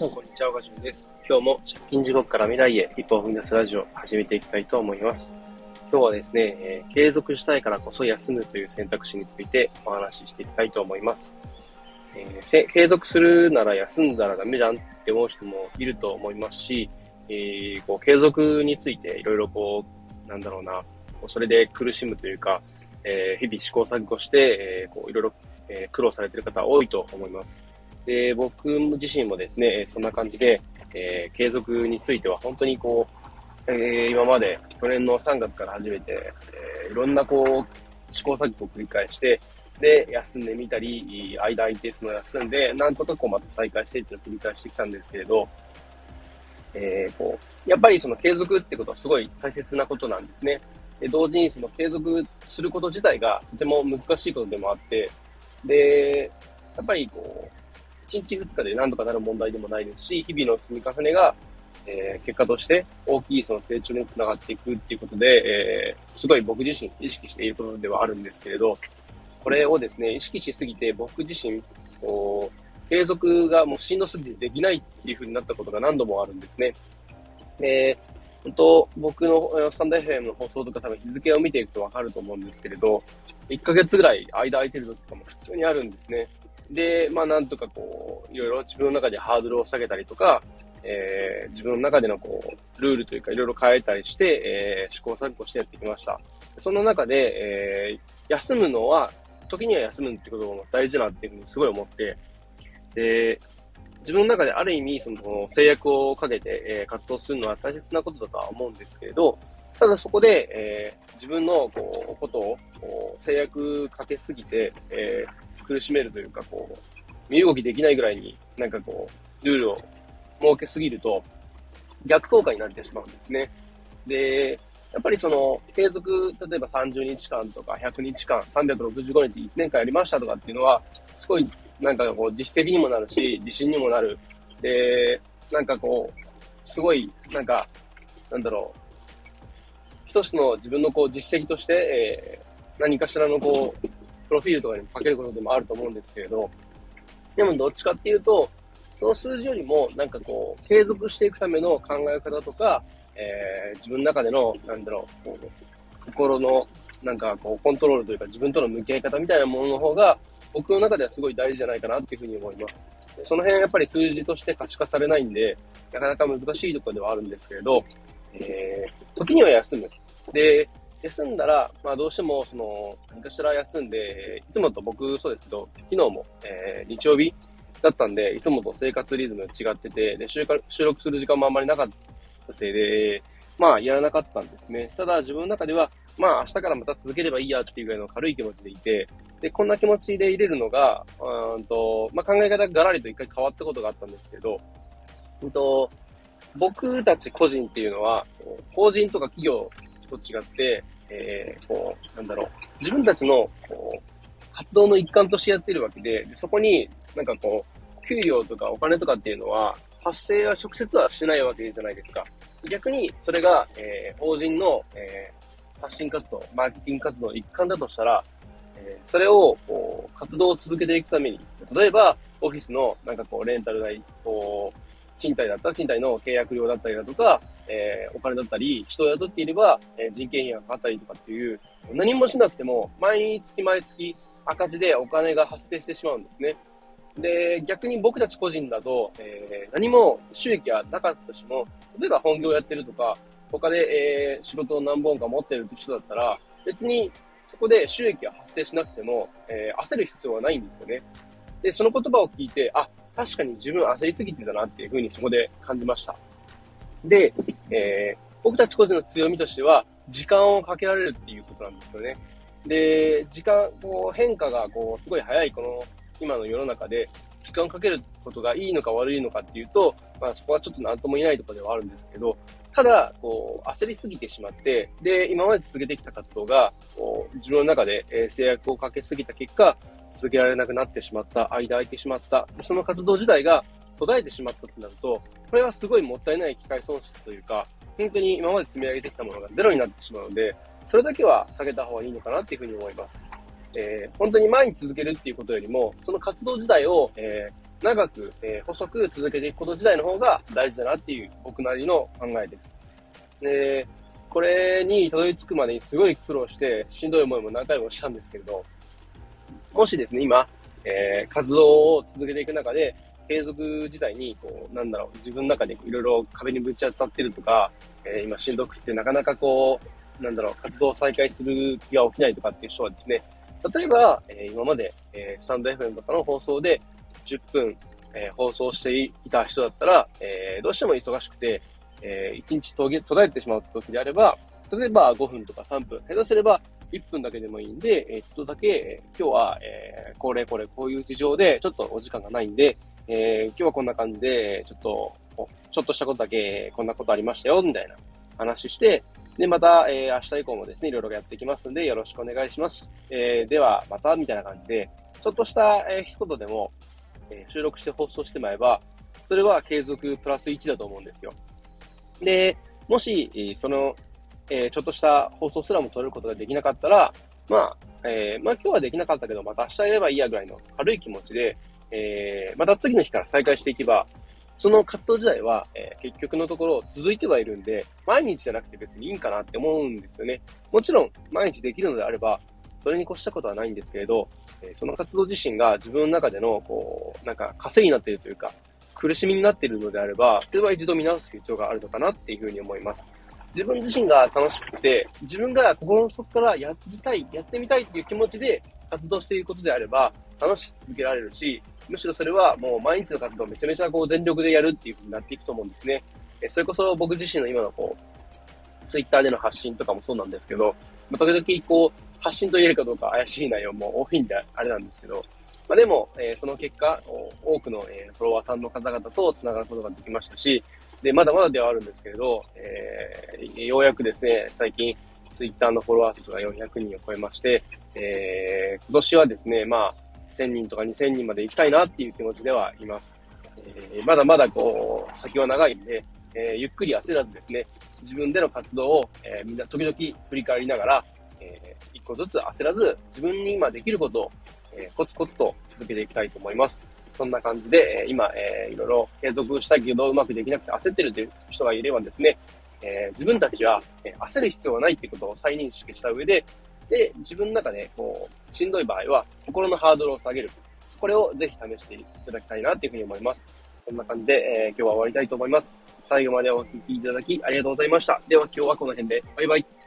さん、こんにちは。岡島です。今日も借金地獄から未来へ一歩を踏み出すラジオを始めていきたいと思います。今日はですね、えー、継続したいからこそ休むという選択肢についてお話ししていきたいと思います。えー、継続するなら休んだらダメじゃんって思う人もいると思いますし、えー、こう継続についていろいろこう、なんだろうな、それで苦しむというか、えー、日々試行錯誤して、えー、こういろいろ、え、苦労されている方多いと思います。で、僕自身もですね、そんな感じで、えー、継続については本当にこう、えー、今まで去年の3月から始めて、えー、いろんなこう、試行錯誤を繰り返して、で、休んでみたり、間空いてその休んで、なんとかこうまた再開してっていうのを繰り返してきたんですけれど、えー、こう、やっぱりその継続ってことはすごい大切なことなんですね。で、同時にその継続すること自体がとても難しいことでもあって、で、やっぱりこう、1日2日で何とかなる問題でもないですし、日々の積み重ねが、えー、結果として大きいその成長につながっていくっていうことで、えー、すごい僕自身意識していることではあるんですけれど、これをですね、意識しすぎて僕自身、こう、継続がもうしんどすぎてできないっていう風になったことが何度もあるんですね。で、本当、僕のスタンド FM の放送とか多分日付を見ていくとわかると思うんですけれど、1ヶ月ぐらい間空いてる時とかも普通にあるんですね。で、まあなんとかこう、いろいろ自分の中でハードルを下げたりとか、えー、自分の中でのこう、ルールというかいろいろ変えたりして、えー、試行錯誤してやってきました。その中で、えー、休むのは、時には休むってことも大事だなっていうふうにすごい思って、で、自分の中である意味、その制約をかけて、えー、活動するのは大切なことだとは思うんですけれど、ただそこで、えー、自分のこうことをこう制約かけすぎて、えー、苦しめるというか、こう、身動きできないぐらいになんかこう、ルールを設けすぎると、逆効果になってしまうんですね。で、やっぱりその、継続、例えば30日間とか100日間、365日1年間やりましたとかっていうのは、すごい、なんかこう、実績にもなるし、自信にもなる。で、なんかこう、すごい、なんか、なんだろう、一つの自分のこう、実績として、えー、何かしらのこう、プロフィールとかにも書けることでもあると思うんですけれど、でもどっちかっていうと、その数字よりも、なんかこう、継続していくための考え方とか、えー、自分の中での、なんだろう、こう心の、なんかこう、コントロールというか、自分との向き合い方みたいなものの方が、僕の中ではすごい大事じゃないかなっていうふうに思います。その辺はやっぱり数字として可視化されないんで、なかなか難しいところではあるんですけれど、えー、時には休む。で、休んだら、まあどうしても、その、何かしら休んで、いつもと僕そうですけど、昨日も、えー、日曜日だったんで、いつもと生活リズム違ってて、で、収録する時間もあんまりなかったせいで、まあやらなかったんですね。ただ自分の中では、まあ明日からまた続ければいいやっていうぐらいの軽い気持ちでいて、で、こんな気持ちで入れるのが、うんと、まあ考え方がガラリと一回変わったことがあったんですけど、うんと、僕たち個人っていうのは、法人とか企業と違って、えー、こう、なんだろう、自分たちの、こう、活動の一環としてやってるわけで、でそこになんかこう、給料とかお金とかっていうのは、発生は直接はしないわけじゃないですか。逆に、それが、えー、法人の、えー、発信活動、マーケティング活動の一環だとしたら、えー、それを、こう、活動を続けていくために、例えば、オフィスの、なんかこう、レンタル代、こう、賃貸だった賃貸の契約料だったりだとか、えー、お金だったり、人を雇っていれば、えー、人件費がかかったりとかっていう、何もしなくても、毎月毎月赤字でお金が発生してしまうんですね。で、逆に僕たち個人だと、えー、何も収益はなかったとしても、例えば本業やってるとか、他で、えー、仕事を何本か持ってる人だったら、別にそこで収益が発生しなくても、えー、焦る必要はないんですよね。で、その言葉を聞いて、あ、確かに自分焦りすぎてたなっていうふうにそこで感じました。で、えー、僕たち個人の強みとしては、時間をかけられるっていうことなんですよね。で、時間、こう、変化が、こう、すごい早い、この、今の世の中で、時間をかけることがいいのか悪いのかっていうと、まあそこはちょっと何とも言えないところではあるんですけど、ただ、こう、焦りすぎてしまって、で、今まで続けてきた活動が、こう、自分の中で、え制約をかけすぎた結果、続けられなくなってしまった、間空いてしまった、その活動自体が途絶えてしまったとなると、これはすごいもったいない機会損失というか、本当に今まで積み上げてきたものがゼロになってしまうので、それだけは下げた方がいいのかなっていうふうに思います。えー、本当に前に続けるっていうことよりも、その活動自体を、え長く、えー、細く続けていくこと自体の方が大事だなっていう僕なりの考えです。で、これにたどり着くまでにすごい苦労して、しんどい思いも何回もしたんですけれど、もしですね、今、えー、活動を続けていく中で、継続自体に、こう、なんだろう、自分の中でいろいろ壁にぶち当たってるとか、えー、今しんどくてなかなかこう、なんだろう、活動を再開する気が起きないとかっていう人はですね、例えば、えー、今まで、えー、スタンド FM とかの放送で10分、えー、放送していた人だったら、えー、どうしても忙しくて、えー、1日途切れてしまう時であれば、例えば5分とか3分、下手すれば1分だけでもいいんで、えー、ちょっとだけ、今日は、えー、これこれこういう事情で、ちょっとお時間がないんで、えー、今日はこんな感じで、ちょっと、ちょっとしたことだけ、こんなことありましたよ、みたいな話して、で、また、えー、明日以降もですね、いろいろやっていきますんで、よろしくお願いします。えー、では、また、みたいな感じで、ちょっとした、えー、一言でも、え、収録して放送してまえば、それは継続プラス1だと思うんですよ。で、もし、その、え、ちょっとした放送すらも撮ることができなかったら、まあ、えー、まあ今日はできなかったけど、また明日やればいいやぐらいの軽い気持ちで、えー、また次の日から再開していけば、その活動自体は、えー、結局のところ続いてはいるんで、毎日じゃなくて別にいいんかなって思うんですよね。もちろん、毎日できるのであれば、それに越したことはないんですけれど、え、その活動自身が自分の中での、こう、なんか稼ぎになっているというか、苦しみになっているのであれば、それは一度見直す必要があるのかなっていうふうに思います。自分自身が楽しくて、自分が心の底からやりたい、やってみたいっていう気持ちで活動していることであれば、楽しく続けられるし、むしろそれはもう毎日の活動をめちゃめちゃこう全力でやるっていう風になっていくと思うんですね。えそれこそ僕自身の今のこう、ツイッターでの発信とかもそうなんですけど、まあ、時々こう、発信と言えるかどうか怪しい内容も多いんであれなんですけど、まあ、でも、えー、その結果、多くの、えー、フォロワーさんの方々と繋がることができましたし、で、まだまだではあるんですけれど、えー、ようやくですね、最近、ツイッターのフォロワー数が400人を超えまして、えー、今年はですね、まあ、1000人とか2000人まで行きたいなっていう気持ちではいます。えー、まだまだこう、先は長いんで、えー、ゆっくり焦らずですね、自分での活動を、えー、みんな時々振り返りながら、えー、一個ずつ焦らず、自分に今できることを、えー、コツコツと続けていきたいと思います。そんな感じで、え、今、えー、いろいろ継続したけどうまくできなくて焦ってるという人がいればですね、えー、自分たちは、え、焦る必要はないっていうことを再認識した上で、で、自分の中で、こう、しんどい場合は、心のハードルを下げる。これをぜひ試していただきたいなっていうふうに思います。そんな感じで、えー、今日は終わりたいと思います。最後までお聴きいただきありがとうございました。では今日はこの辺で。バイバイ。